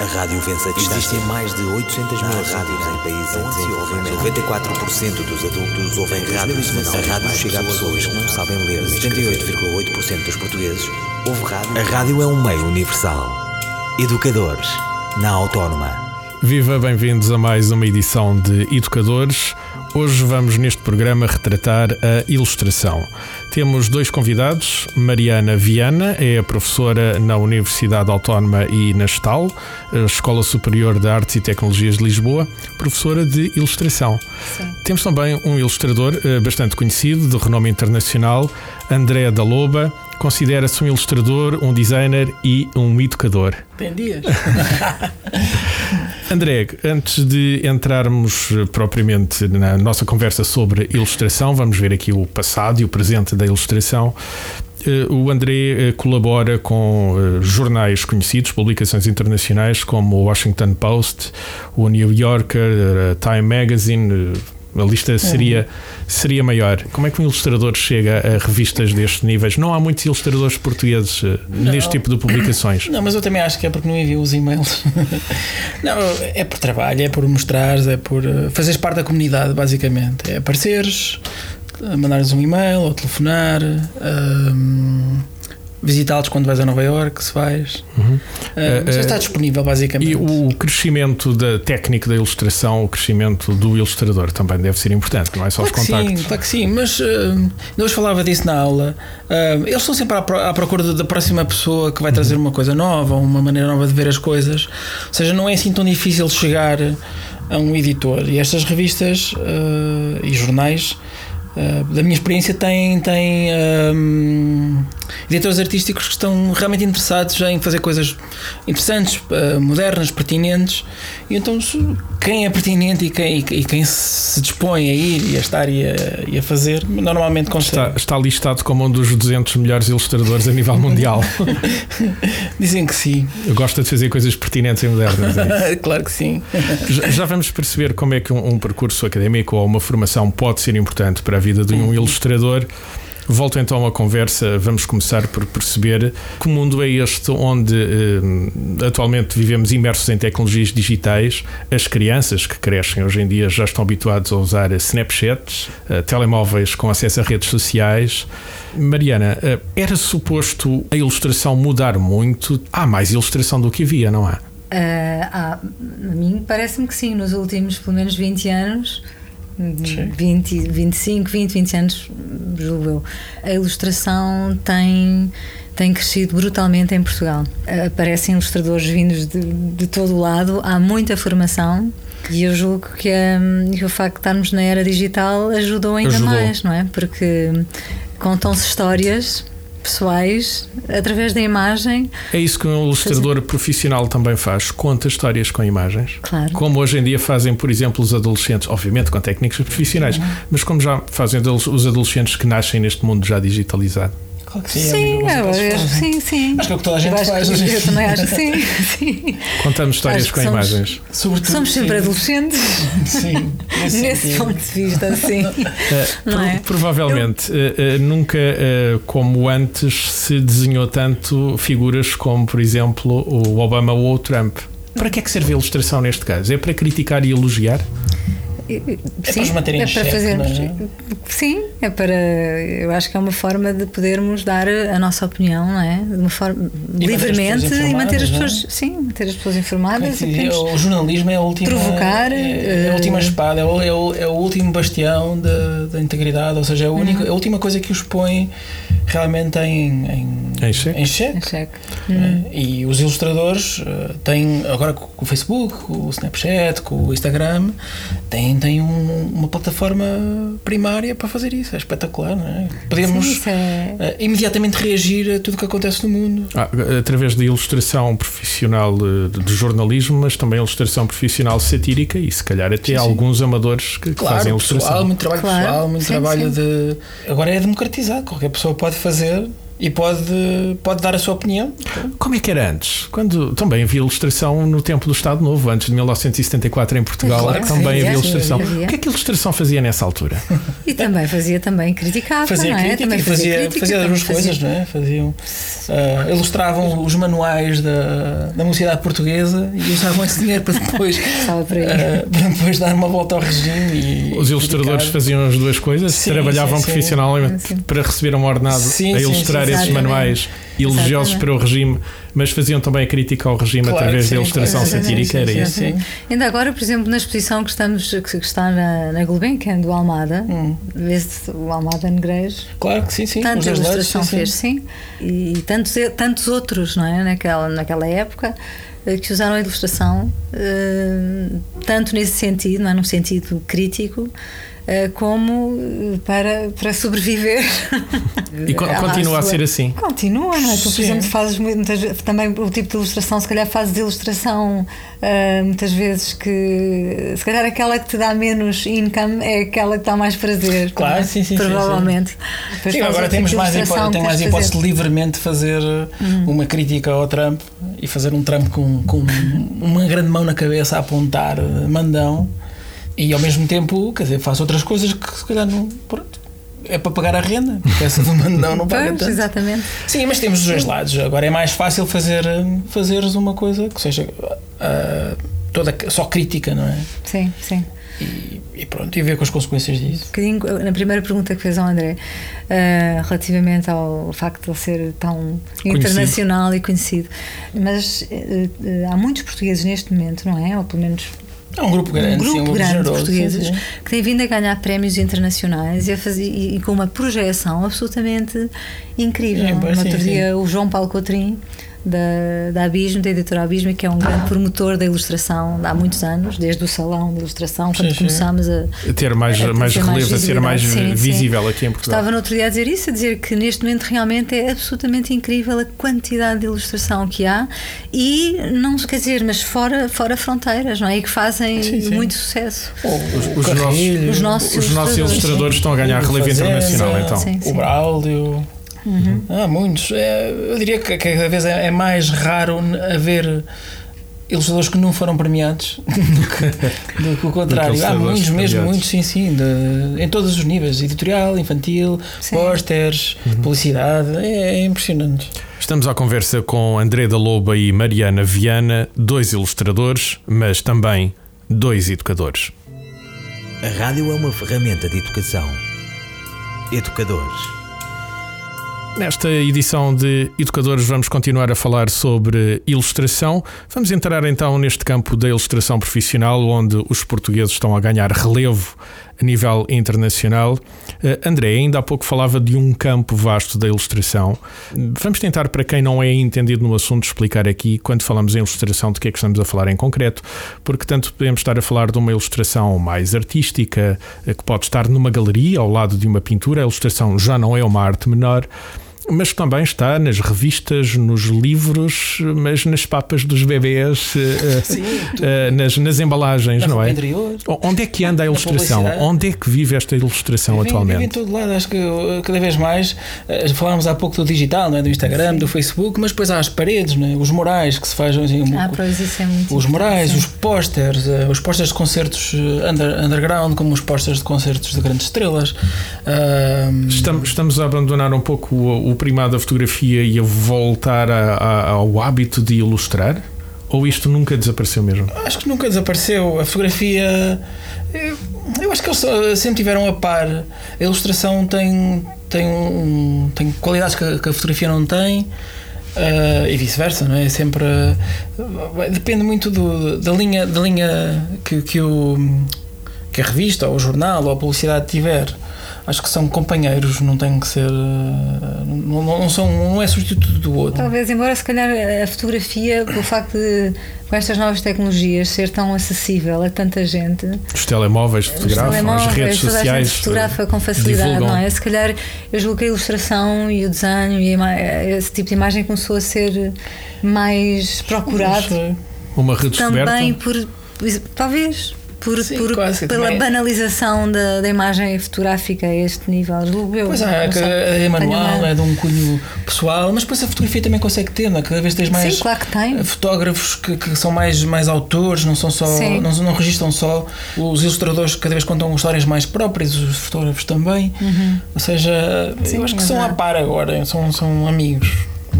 A rádio vence a distância. Existem mais de 800 mil rádios em países em desenvolvimento. 94% dos adultos ouvem rádio. A rádio chega a pessoas que não sabem ler. 78,8% dos portugueses ouvem rádio. A rádio é um meio universal. Educadores, na Autónoma. Viva, bem-vindos a mais uma edição de Educadores. Hoje vamos neste programa retratar a ilustração. Temos dois convidados. Mariana Viana é a professora na Universidade Autónoma e na Estal, Escola Superior de Artes e Tecnologias de Lisboa, professora de ilustração. Sim. Temos também um ilustrador eh, bastante conhecido, de renome internacional, André da Loba. Considera-se um ilustrador, um designer e um educador. Tem dias. André, antes de entrarmos propriamente na nossa conversa sobre ilustração, vamos ver aqui o passado e o presente da ilustração. Eh, o André eh, colabora com eh, jornais conhecidos, publicações internacionais como o Washington Post, o New Yorker, Time Magazine, a lista seria, seria maior. Como é que um ilustrador chega a revistas destes níveis? Não há muitos ilustradores portugueses eh, não, neste tipo de publicações. Não, mas eu também acho que é porque não envio os e-mails. não, é por trabalho, é por mostrares, é por eh, fazeres parte da comunidade, basicamente. É apareceres, mandares um e-mail ou telefonar. Um, visitá-los quando vais a Nova York, se vais. Uhum. Uh, já está disponível, basicamente. E o crescimento da técnica da ilustração, o crescimento do ilustrador também deve ser importante, não é só claro os contactos. Sim, claro que sim, mas uh, hoje falava disso na aula. Uh, eles estão sempre à, procura da próxima pessoa que vai trazer uhum. uma coisa nova, uma maneira nova de ver as coisas. Ou seja, não é assim tão difícil chegar a um editor. E estas revistas uh, e jornais Uh, da minha experiência, tem, tem um, editores artísticos que estão realmente interessados em fazer coisas interessantes, uh, modernas, pertinentes. E então, quem é pertinente e quem, e quem se dispõe a ir e a estar e a, e a fazer, normalmente consegue. Está, está listado como um dos 200 melhores ilustradores a nível mundial. Dizem que sim. Gosta de fazer coisas pertinentes e modernas. É claro que sim. Já, já, vamos perceber como é que um, um percurso académico ou uma formação pode ser importante para a vida de um ilustrador. Volto então à conversa. Vamos começar por perceber que mundo é este onde eh, atualmente vivemos imersos em tecnologias digitais. As crianças que crescem hoje em dia já estão habituados a usar Snapchats, eh, telemóveis com acesso a redes sociais. Mariana, eh, era suposto a ilustração mudar muito? Há mais ilustração do que havia, não há? Uh, ah, a mim parece-me que sim, nos últimos pelo menos 20 anos 20, 25, 20, 20 anos, julgo eu. A ilustração tem tem crescido brutalmente em Portugal. Aparecem ilustradores vindos de, de todo o lado, há muita formação e eu julgo que, um, que o facto de estarmos na era digital ajudou ainda ajudou. mais, não é? Porque contam-se histórias pessoais através da imagem. É isso que um ilustrador fazer... profissional também faz, conta histórias com imagens. Claro. Como hoje em dia fazem, por exemplo, os adolescentes, obviamente com técnicas profissionais, uhum. mas como já fazem os adolescentes que nascem neste mundo já digitalizado. Claro que sim. Sim, é, eu, sim, sim. Acho que é o que toda a gente eu faz. Que, eu também acho que sim. sim. Contamos histórias com somos, imagens. Sobretudo, somos sempre sim. adolescentes. Sim. Nesse, nesse ponto de vista, sim. Uh, é? Provavelmente, eu... uh, uh, nunca como antes se desenhou tanto figuras como, por exemplo, o Obama ou o Trump. Para que é que serve a ilustração neste caso? É para criticar e elogiar? É sim, para é para fazermos. É? Sim, é para. Eu acho que é uma forma de podermos dar a nossa opinião, não é? De uma forma e livremente e manter as pessoas, é? sim, manter as pessoas informadas. É, o jornalismo é a última. Provocar. É, é a última eh, espada, é o, é o, é o último bastião da, da integridade, ou seja, é a, única, uhum. a última coisa que os põe realmente em, em, em xeque. Em xeque. Em xeque. Uhum. E os ilustradores uh, têm, agora com o Facebook, com o Snapchat, com o Instagram, têm tem um, uma plataforma primária para fazer isso. É espetacular, não é? Podemos Sim, é... Uh, imediatamente reagir a tudo o que acontece no mundo. Ah, através da ilustração profissional de, de, jornalismo, mas também ilustração profissional satírica e se calhar até sim, alguns amadores que, claro, fazem ilustração. Pessoal, muito trabalho claro. pessoal, muito sim, trabalho de. Agora é democratizado, qualquer pessoa pode fazer e pode, pode dar a sua opinião. Como é que era antes? Quando também havia ilustração no tempo do Estado Novo, antes de 1974 em Portugal, Claro também sim, havia sim, ilustração. havia. O que é que a ilustração fazia nessa altura? E também fazia, também criticava, Fazia não é? crítica, também fazia, crítica, fazia as também duas coisas, não é? Faziam, ah, ilustravam os manuais da, da mocidade portuguesa e usavam esse dinheiro para depois, ah, para depois dar uma volta ao regime. E, Os ilustradores criticar. faziam as duas coisas, Sim, trabalhavam sim, profissionalmente Sim. para receber um ordenado Sim, a sim, ilustrar sim, esses manuais elogiosos para o regime, mas faziam também a crítica ao regime Claro através que da sim, ilustração claro sim, satírica, era sim, isso? sim. Ainda agora, por exemplo, na exposição que, estamos, que está na, na Gulbenkian do Almada, Hum. vê-se o Almada Negreiros, Claro que sim, sim. tanta lados, ilustração sim, sim. fez, sim, e tantos, tantos outros, não é? Naquela, naquela época, eh, que usaram a ilustração, eh, tanto nesse sentido, não é? num sentido crítico, como eh, para, para sobreviver. E continua a ser assim. Continua, não é? Tu, por Sim. exemplo, fazes muitas também o tipo de ilustração, se calhar fazes de ilustração ah, muitas vezes que se calhar aquela que te dá menos income é aquela que dá mais prazer. Claro, é? sim, sim, sim, Provavelmente. Sim, fazes agora temos mais, hipó- tem mais hipótese de fazer. livremente fazer Hum. uma crítica ao Trump e fazer um Trump com, com uma grande mão na cabeça a apontar eh, mandão e ao mesmo tempo, quer dizer, faz outras coisas que se calhar não. Pronto, é para pagar a renda, porque essa do mandão não paga Pois, tanto. exatamente. Sim, mas temos os dois lados. Agora é mais fácil fazer fazeres uma coisa que seja ah, toda só crítica, não é? Sim, sim. E, e pronto, e ver com as consequências disso. Um na primeira pergunta que fez ao André, ah, relativamente ao facto de ele ser tão internacional e conhecido. Mas eh, há muitos portugueses neste momento, não é? Ou pelo menos É um grupo grande, um sim, grupo um grande de generoso, sim, portugueses sim. que tem vindo a ganhar prémios internacionais e, fazer, e, e com uma projeção absolutamente incrível. É, no bem, sim, outro sim. dia, o João Paulo Coutrinho, da, da Abismo, da editora Abismo, que é um grande promotor da ilustração há muitos anos, desde o salão de ilustração, quando Sim, sim. começamos a. Ter mais, a mais ter relevo, a ser mais. Sim, sim. visível aqui em Portugal. Estava no outro dia a dizer isso, a dizer que neste momento realmente é absolutamente incrível a quantidade de ilustração que há e não quer dizer, mas fora, fora fronteiras, não é? E que fazem Sim, sim. muito sucesso. Os, os Carrilho, nossos, Os nossos os nossos ilustradores, estão a ganhar relevo internacional, então. Sim, sim. O Braulio. Uhum. Há muitos. É, eu diria que cada vez é, é mais raro haver ilustradores que não foram premiados do que, do que o contrário. Há muitos, mesmo muitos, sim, sim, de- em todos os níveis: editorial, infantil, Sim. pósteres, Uhum. publicidade. É, é impressionante. Estamos à conversa com André da Loba e Mariana Viana, dois ilustradores, mas também dois educadores. A rádio é uma ferramenta de educação. Educadores. Nesta edição de Educadores, vamos continuar a falar sobre ilustração. Vamos entrar então neste campo da ilustração profissional, onde os portugueses estão a ganhar relevo a nível internacional. Eh, André, ainda há pouco falava de um campo vasto da ilustração. Vamos tentar, para quem não é entendido no assunto, explicar aqui, quando falamos em ilustração, de que é que estamos a falar em concreto, porque tanto podemos estar a falar de uma ilustração mais artística, eh, que pode estar numa galeria ao lado de uma pintura, a ilustração já não é uma arte menor mas também está nas revistas, nos livros, mas nas papas dos bebés, eh, Sim, eh, nas, nas embalagens, na não é? interior. Onde é que anda a ilustração? Onde é que vive esta ilustração Vive- vive em atualmente? todo lado, acho que cada vez mais uh, falámos há pouco do digital, não é? do Instagram, do Facebook, mas depois há as paredes, não é? os morais que se fazem assim, um- Ah, pois isso é muito os morais, os uh, os pósteres de concertos under- underground, como os pósteres de concertos de grandes estrelas. Uh, Estamos, estamos a abandonar um pouco o, o primado da fotografia e a voltar a- a- ao hábito de ilustrar? Ou isto nunca desapareceu mesmo? Acho que nunca desapareceu. A fotografia. Eu, eu acho que eles só- sempre tiveram a par. A ilustração tem, tem, um- tem qualidades que a, que a fotografia não tem. eh, e vice-versa, não é? É Sempre eh, vai- depende muito do- da linha, da linha que, que, o, que a revista, ou o jornal, ou a publicidade tiver. Acho que são companheiros, não tem que ser. Não, não, não são, não é substituto do outro. Talvez, embora se calhar a fotografia, com o facto de, com estas novas tecnologias, ser tão acessível a tanta gente, Os telemóveis os fotografam, as redes toda a gente sociais. fotografa com facilidade, divulgam. não é? Se calhar eu julgo que a ilustração e o desenho e esse tipo de imagem começou a ser mais procurado. Uma redescoberta. também por talvez por, Sim, por- quase, pela também. banalização da, da imagem fotográfica a este nível. Julgo eu. Pois é, é manual, é de um cunho pessoal, mas depois a fotografia também consegue ter, não é? Cada vez tens mais Sim, claro que tem. fotógrafos que, que são mais, mais autores, não são só Sim. não, não registram só os ilustradores cada vez contam histórias mais próprias, os fotógrafos também. Ou seja, Uhum. Sim, eu acho que é são a verdade. par agora, são, são amigos.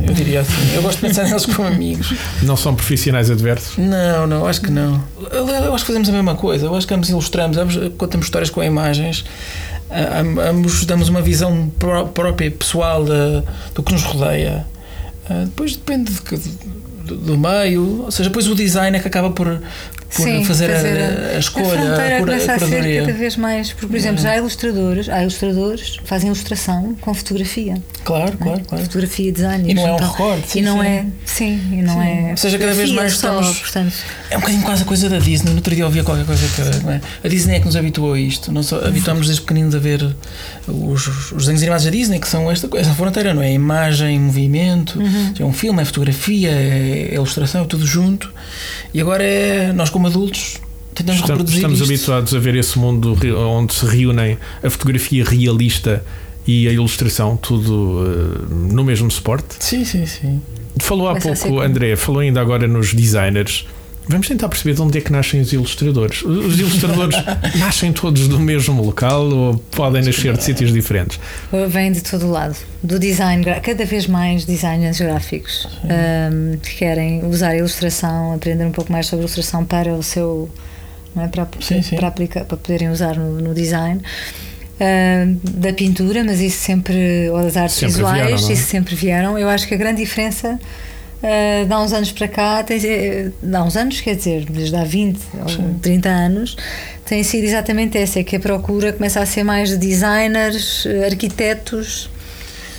Eu diria assim. Eu gosto de pensar neles como amigos. Não são profissionais adversos? Não, não, acho que não. Eu, eu acho que fazemos a mesma coisa. Eu acho que ambos ilustramos, ambos contamos histórias com imagens, ambos damos uma visão pró- própria, pessoal do que nos rodeia. Ah, Depois depende de do, do meio, ou seja, depois o design é que acaba por, por Sim, fazer, a, a escolha, A fronteira a, cura- começa a ser cada vez mais. Porque, por exemplo, já há ilustradores, há ilustradores que fazem ilustração com fotografia. Claro, é? claro, claro. Fotografia, design. E não é um então- recorte, sim, E não sim. é. Sim, e não Sim. é. Ou seja, cada vez mais só, estamos- Portanto, É um bocadinho quase a coisa da Disney. No outro dia ouvi qualquer coisa que. é? A Disney é que nos habituou a isto. Nós só habituamos desde pequeninos a ver os, os desenhos animados da Disney, que são esta coisa, essa fronteira, não é? Imagem, movimento, é um filme, é fotografia, é, é ilustração, é tudo junto. E agora é. Nós, como adultos, tentamos Estamos, reproduzir estamos isto. habituados a ver esse mundo onde se reúnem a fotografia realista e a ilustração, tudo eh, no mesmo suporte. Sim, sim, sim. Falou há ser pouco. André, falou ainda agora nos designers. Vamos tentar perceber de onde é que nascem os ilustradores. Os ilustradores nascem todos do mesmo local ou podem nascer de sítios diferentes? vem de todo lado. Do design, cada vez mais designers gráficos um, que querem usar a ilustração, aprender um pouco mais sobre a ilustração para o seu. Não é? para, Sim, sim. Para, aplicar, para poderem usar no, no design. Um, da pintura, mas isso sempre, ou das artes Sempre visuais, vieram, é? isso sempre vieram. Eu acho que a grande diferença uh, de há uns anos para cá, tem, eh, de há uns anos, quer dizer, desde há 20 ou 30 anos, tem sido exatamente essa: é que a procura começa a ser mais de designers, eh, arquitetos.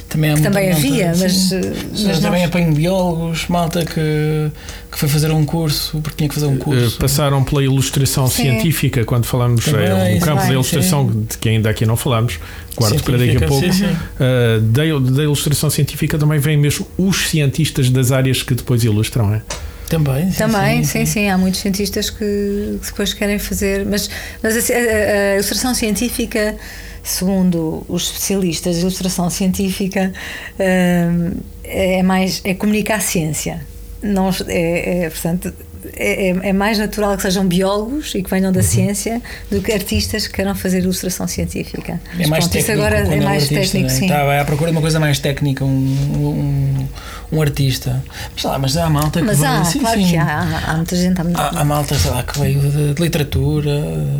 Também, há Que também malta, havia, sim. mas, Sim, eh, mas mas também nós- apanho biólogos, malta que, que foi fazer um curso, porque tinha que fazer um Eh, curso. Passaram pela ilustração Sim. científica quando falamos Também, é, um campo sim. da ilustração de que ainda aqui não falamos, guardo para daqui a pouco. sim, sim. Uh, da, da ilustração científica também vêm mesmo os cientistas das áreas que depois ilustram, é? Também, sim, Também, sim, sim, há muitos cientistas que, depois querem fazer, mas, mas a, ci- a- a ilustração científica, segundo os especialistas de ilustração científica, hum, é mais é comunicar a ciência. Não, é, é, portanto, é, é- é mais natural que sejam biólogos e que venham Uhum. da ciência do que artistas que queiram fazer ilustração científica. É mais pronto, técnico. agora é um mais artista, técnico, né? sim. Tá, vai à procura de uma coisa mais técnica, um, um, um artista. Mas, lá, mas há malta que Mas veio- há, sim, claro sim. que há, há, há muita gente. Há, muita- Há, há malta, sei lá, que veio de, de literatura,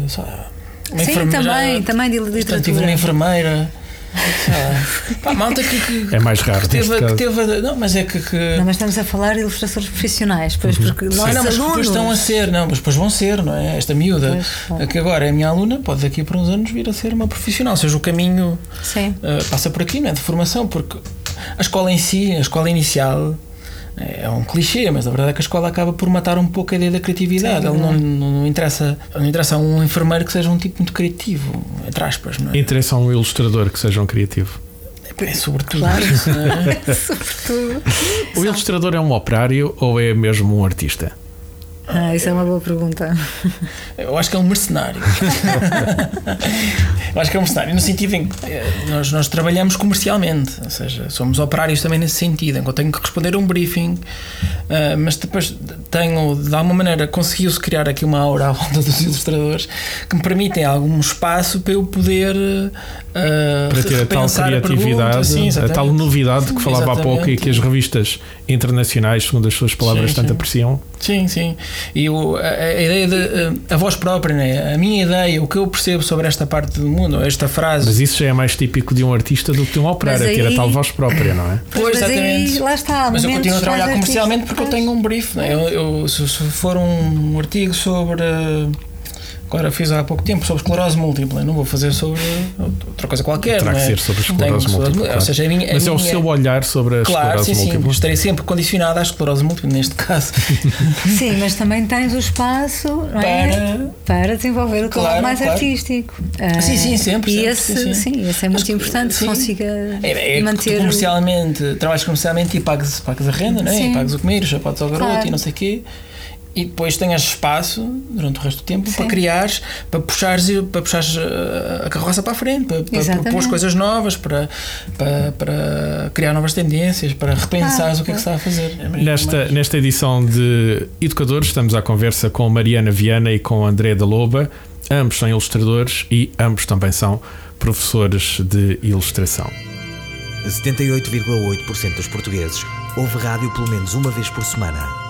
sei lá, uma Sim, também, também de portanto, tive literatura. uma enfermeira. Lá. Pá, malta que, que, É mais raro que teve, que teve. Não, mas é que. que Não, mas estamos a falar de ilustradores profissionais, pois, porque Uhum. Sim, nossos não, mas depois alunos. estão a ser, não, mas depois vão ser, não é? Esta miúda, Pois, que agora é a minha aluna, pode daqui por uns anos vir a ser uma profissional. Ou seja, o caminho Sim. Uh, passa por aqui, não é? De formação, porque a escola em si, a escola inicial, é um clichê, mas a verdade é que a escola acaba por matar um pouco a ideia da criatividade. Sim, é Ele não, não, não interessa, não interessa a um enfermeiro que seja um tipo muito criativo, entre aspas, não é? Interessa a um ilustrador que seja um criativo. É sobretudo Claro. isso, não é? Sobretudo. O ilustrador é um operário ou é mesmo um artista? Ah, isso é uma boa pergunta. Eu acho que é um mercenário. Eu acho que é um mercenário, no sentido em que eh, nós, nós trabalhamos comercialmente, ou seja, somos operários também nesse sentido, em que eu tenho que responder a um briefing, eh, mas depois tenho, de alguma maneira, conseguiu-se criar aqui uma aura à volta dos ilustradores que me permitem algum espaço para eu poder eh, Para ter a tal a criatividade, pergunta. Sim, a exatamente. tal novidade que falava há pouco e Exatamente. que as revistas internacionais, segundo as suas palavras, Sim, tanto sim. apreciam. Sim, sim. E o, a, a ideia de a voz própria, né? a minha ideia, o que eu percebo sobre esta parte do mundo, esta frase. Mas isso já é mais típico de um artista do que de um operário, Mas ter a aí- tal voz própria, não é? Pois, mas aí, exatamente. lá está. Mas eu continuo a trabalhar comercialmente eu tenho um brief. Né? Eu, eu- se, se for um artigo sobre. eh, Agora fiz há pouco tempo sobre esclerose múltipla. Não vou fazer sobre outra coisa qualquer. Terá não que é? ser sobre esclerose sobre- múltipla. Ou claro. seja, a minha, a Mas é o minha- seu olhar sobre a Claro, sim, esclerose sim. múltipla. Estarei sempre condicionado à esclerose múltipla, neste caso. Sim, mas também tens o espaço não é? Para- para desenvolver o teu Claro, lado mais claro. artístico. Ah, Sim, sim, sempre, E sempre, esse, sim, sim, sim. esse é muito Mas, importante sim. que consiga É, é manter. o- comercialmente, trabalhas comercialmente e pagas, pagas a renda, não é? Sim. E pagas o comer, os sapatos ao garoto Claro. e não sei o quê. E depois tenhas espaço durante o resto do tempo Sim. para criares, para puxares, para puxares eh, a carroça para a frente, para, para propor coisas novas, para, para, para, criar novas tendências, para repensar ah, o que é que está a fazer. É nesta, nesta edição de Educadores, estamos à conversa com Mariana Viana e com André da Loba. Ambos são ilustradores e ambos também são professores de ilustração. 78,8% dos portugueses ouve rádio pelo menos uma vez por semana.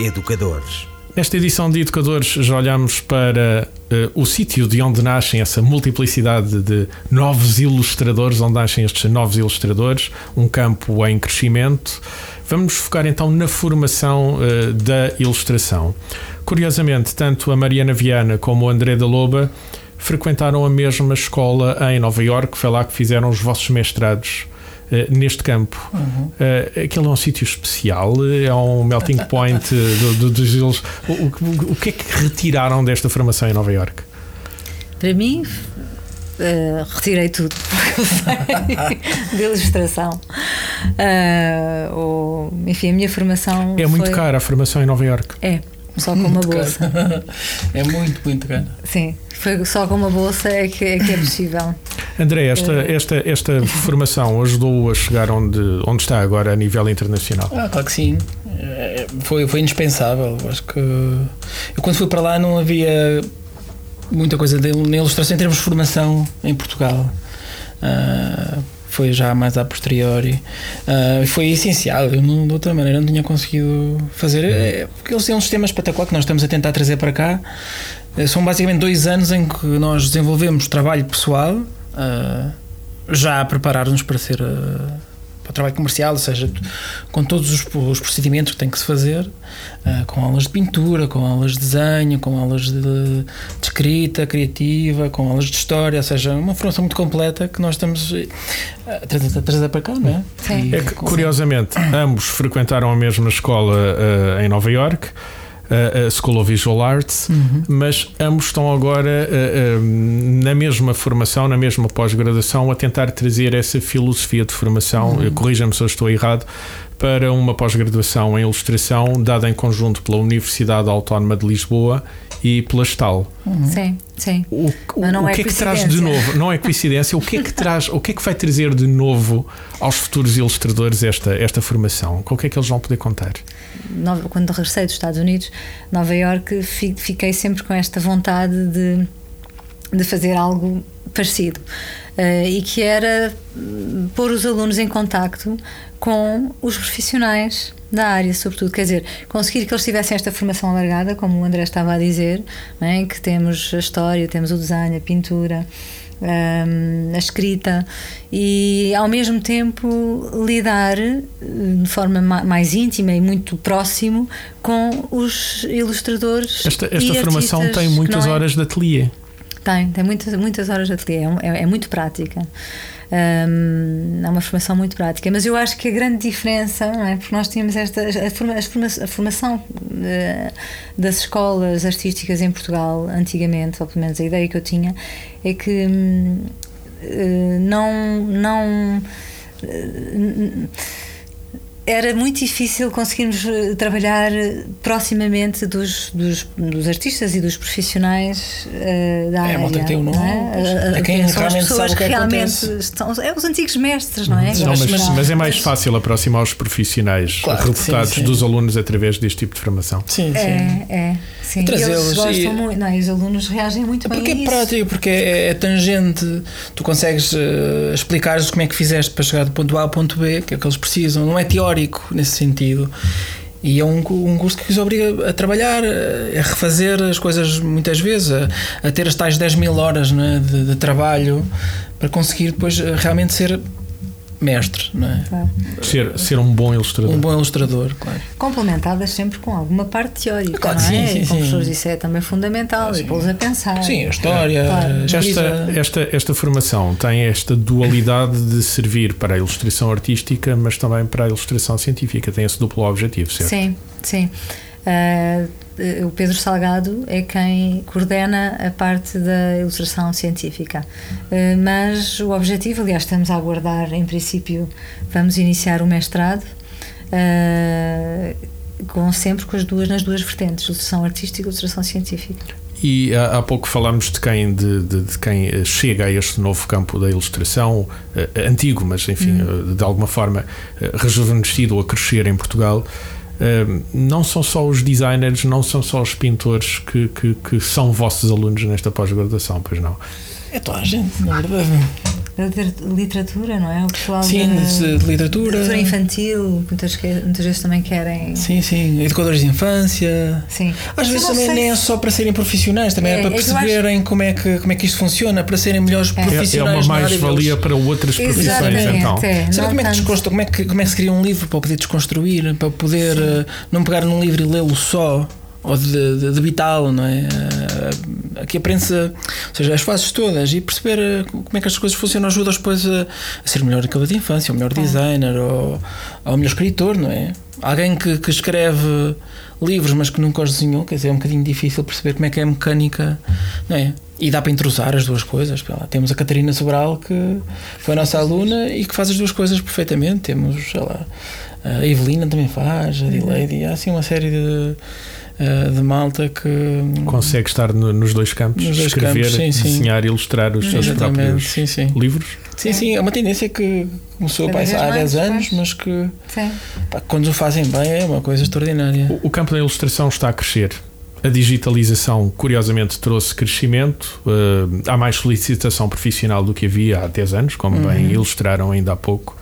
Educadores. Nesta edição de Educadores já olhamos para uh, o sítio de onde nascem essa multiplicidade de novos ilustradores, onde nascem estes novos ilustradores, um campo em crescimento. Vamos focar então na formação uh, da ilustração. Curiosamente, tanto a Mariana Viana como o André da Loba frequentaram a mesma escola em Nova York, foi lá que fizeram os vossos mestrados eh, neste campo. Uhum. Uh, aquele é um sítio especial, é um melting point do, do, dos eles. O, o, o, que é que retiraram desta formação em Nova York? Para mim, Uh, retirei tudo de ilustração. Uh, ou, enfim, a minha formação. É muito cara a formação em Nova York. É, só com uma bolsa. é muito, muito cara. Sim, foi só com uma bolsa é que é, que é possível. André, esta, eh, esta, esta formação ajudou a chegar onde, onde está agora a nível internacional? Ah, claro que sim. Eh, foi, foi indispensável. Acho que eu quando fui para lá não havia muita coisa de, na ilustração em termos de formação em Portugal. Uh, foi já mais a posteriori. Uh, foi essencial. Eu, não, de outra maneira, não tinha conseguido fazer. É, porque eles têm um sistema espetacular que nós estamos a tentar trazer para cá. São basicamente dois anos em que nós desenvolvemos trabalho pessoal uh, já a preparar-nos para ser uh, para o trabalho comercial, ou seja, com todos os, os procedimentos que tem que se fazer, uh, com aulas de pintura, com aulas de desenho, com aulas de, de, escrita criativa, com aulas de história, ou seja, uma formação muito completa que nós estamos a trazer, a trazer para cá, não é? Sim. É que, curiosamente, ambos frequentaram a mesma escola em Nova York a School of Visual Arts, uhum. mas ambos estão agora na mesma formação, na mesma pós-graduação, a tentar trazer essa filosofia de formação, uhum. corrija-me se eu estou errado, para uma pós-graduação em ilustração dada em conjunto pela Universidade Autónoma de Lisboa e pela Stal. Uhum. Sim, sim. O, o, o é que é que traz de novo? Não é coincidência. O que é que traz? O que é que vai trazer de novo aos futuros ilustradores esta esta formação? Com o que é que eles vão poder contar? Quando regressei dos Estados Unidos, Nova York, fiquei sempre com esta vontade de de fazer algo parecido uh, e que era hum, pôr os alunos em contacto com os profissionais da área, sobretudo, quer dizer, conseguir que eles tivessem esta formação alargada, como o André estava a dizer, é? que temos a história, temos o design, a pintura, um, a escrita e ao mesmo tempo lidar eh, de forma mais íntima e muito próximo com os ilustradores. Esta, esta formação tem muitas é? horas de ateliê. Tem, tem muitas, muitas horas de ateliê, é, é, é muito prática. Um, é uma formação muito prática, mas eu acho que a grande diferença, é? porque nós tínhamos esta a, forma, a formação uh, das escolas artísticas em Portugal antigamente, ou pelo menos a ideia que eu tinha, é que uh, não não uh, era muito difícil conseguirmos eh, trabalhar proximamente dos, dos, dos artistas e dos profissionais uh, da é, área. É, tem um nome. É? é quem são o que, é que realmente estão, é os antigos mestres, não é? Não, mas, mas, é mais fácil aproximar os profissionais claro, recrutados sim, sim. dos alunos através deste tipo de formação. Sim, sim. É, é. Sim, eles gostam e... muito, não, os alunos reagem muito bem porque é prático, porque é, é, tangente, tu consegues uh, explicar-lhes como é que fizeste para chegar do ponto A ao ponto B, que é o que eles precisam, não é teórico nesse sentido. E é um, um curso que os obriga a trabalhar, a refazer as coisas muitas vezes, a, a ter as tais 10 mil horas né, de, de trabalho para conseguir depois eh, realmente ser mestre, não é? Claro. Ser, ser um bom ilustrador. Um bom ilustrador, claro. Complementadas sempre com alguma parte teórica, claro, não é? Sim, sim, Como sim. isso é também fundamental, e pô-los a pensar. Sim, a história. Claro. Esta, esta, esta formação tem esta dualidade de servir para a ilustração artística, mas também para a ilustração científica, tem esse duplo objetivo, certo? Sim, sim. Uh, o Pedro Salgado é quem coordena a parte da ilustração científica. Eh, mas o objetivo, aliás, estamos a aguardar, em princípio, vamos iniciar o mestrado. Eh, com sempre com as duas nas duas vertentes, ilustração artística e ilustração científica. E há, há pouco falámos de quem, de, de, de, quem eh, chega a este novo campo da ilustração, uh, antigo, mas enfim, uh, de alguma forma uh, rejuvenescido a crescer em Portugal. Não são só os designers, não são só os pintores que, que, que são vossos alunos nesta pós-graduação, pois não? É toda a gente, na verdade literatura, não é? O pessoal sim, de, de literatura. Literatura infantil, muitas, muitas vezes também querem. Sim, sim. Educadores de infância. Sim. Às vezes também nem é só para serem profissionais, também é, é para perceberem acho... como, é que, como é que isto funciona, para serem melhores é. profissionais. É uma mais-valia para outras profissões, então. É. Sabe como é, que como, é que, como é que se cria um livro para poder desconstruir, para poder uh, não pegar num livro e lê-lo só? ou de, de, de bitá-lo, não é? Eh, aqui aprende-se, ou seja, as fases todas e perceber eh, como é que as coisas funcionam ajuda depois a, a ser melhor aquela de infância, o melhor designer ou, ou o melhor escritor, não é? Alguém que, que escreve livros mas que nunca os desenhou, quer dizer, é um bocadinho difícil perceber como é que é a mecânica, não é? E dá para entrosar as duas coisas. Temos a Catarina Sobral, que foi a nossa aluna e que faz as duas coisas perfeitamente. Temos, sei lá, a Evelina também faz, a Adelaide, há assim uma série de uh, de malta que consegue estar no, nos dois campos, nos dois escrever, campos, sim, desenhar, sim. ilustrar os seus próprios sim, livros. Sim, sim, é uma tendência que começou há 10 anos, mas que pá, quando o fazem bem é uma coisa extraordinária. O, o campo da ilustração está a crescer. A digitalização, curiosamente, trouxe crescimento. Uh, há mais solicitação profissional do que havia há 10 anos, como uhum. bem ilustraram ainda há pouco.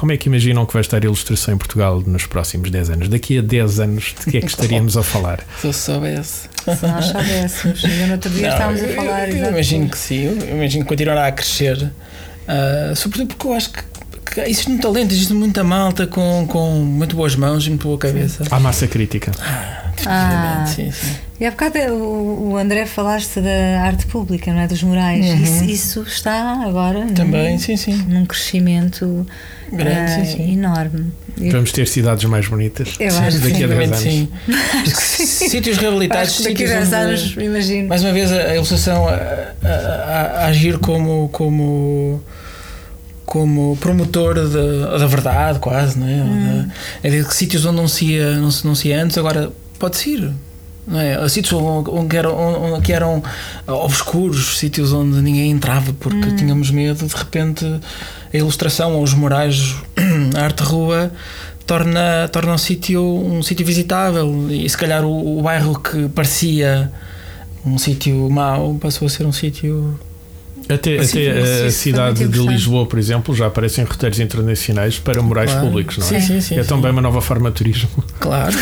Como é que imaginam que vai estar a ilustração em Portugal nos próximos 10 anos? Daqui a 10 anos, de que é que estaríamos a falar? Se eu soubesse. Se nós soubéssemos. Eu no outro dia não, estávamos a falar. Eu, eu imagino que sim, eu imagino que continuará a crescer. Uh, sobretudo porque eu acho que que existe muito talento, existe muita malta com, com muito boas mãos e muito boa cabeça. Há massa crítica. Ah, ah, sim, sim. E há bocado o, André falaste da arte pública, não é? Dos murais. Uhum. Isso, isso, está agora também, num, sim, sim. num crescimento Grande, uh, sim, sim. enorme. Vamos ter cidades mais bonitas Eu acho daqui a 10 anos. Sim. sítios reabilitados, daqui a 10 anos, imagino. Mais uma vez, a ilustração a, a, a, a agir como. como como promotor de, da verdade, quase, não é? Hum. É de, que sítios onde não se ia, não se, não se ia antes, agora pode-se ir. Não é? Sítios onde, onde, eram, onde, que eram obscuros, sítios onde ninguém entrava porque hum. tínhamos medo, de repente a ilustração ou os morais, a arte rua torna, torna um sítio um sítio visitável. E se calhar o, o bairro que parecia um sítio mau passou a ser um sítio até, até a cidade de Lisboa, por exemplo, já aparecem roteiros internacionais para morais claro. públicos, não é? Sim, sim, sim, é também uma nova forma de turismo. Claro.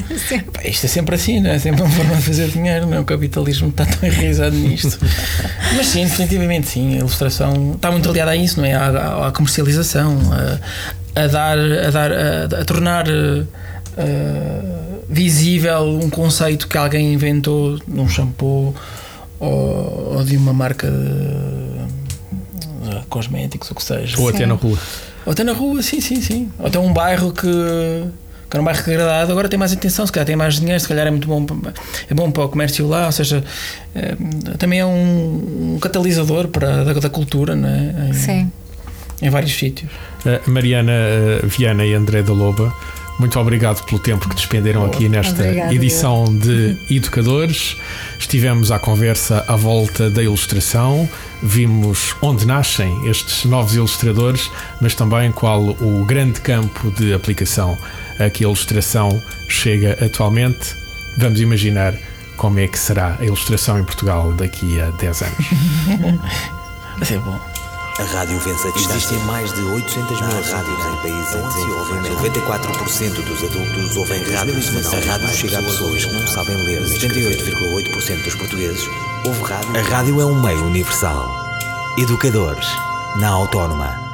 Isto é sempre assim, não é? sempre uma forma de fazer dinheiro, não é? O capitalismo está tão enraizado nisto. Mas sim, definitivamente sim. A ilustração está muito ligada a isso, não é? À, à comercialização, a, a, dar, a, dar, a, a tornar. Uh, visível um conceito que alguém inventou num shampoo ou, ou de uma marca de, de cosméticos, ou que seja. Ou até na rua. Ou até na rua, sim, sim, sim. Ou até um bairro que, que era um bairro degradado, agora tem mais atenção, se calhar tem mais dinheiro, se calhar é muito bom, é bom para o comércio lá, ou seja, é, também é um, um catalisador para, da, da cultura, não é? Em, sim. Em vários sítios. Uh, Mariana uh, Viana e André da Loba muito obrigado pelo tempo que despenderam aqui nesta Obrigada, edição eu. de Educadores. Estivemos à conversa à volta da ilustração, vimos onde nascem estes novos ilustradores, mas também qual o grande campo de aplicação a que a ilustração chega atualmente. Vamos imaginar como é que será a ilustração em Portugal daqui a 10 anos. Vai ser bom. A rádio vence a distância. Existem mais de 800 mil rádios em países em desenvolvimento. 94% dos adultos ouvem rádio. A rádio chega a pessoas que não sabem ler. 78,8% dos portugueses ouvem rádio. A rádio é um meio universal. Educadores, na Autónoma.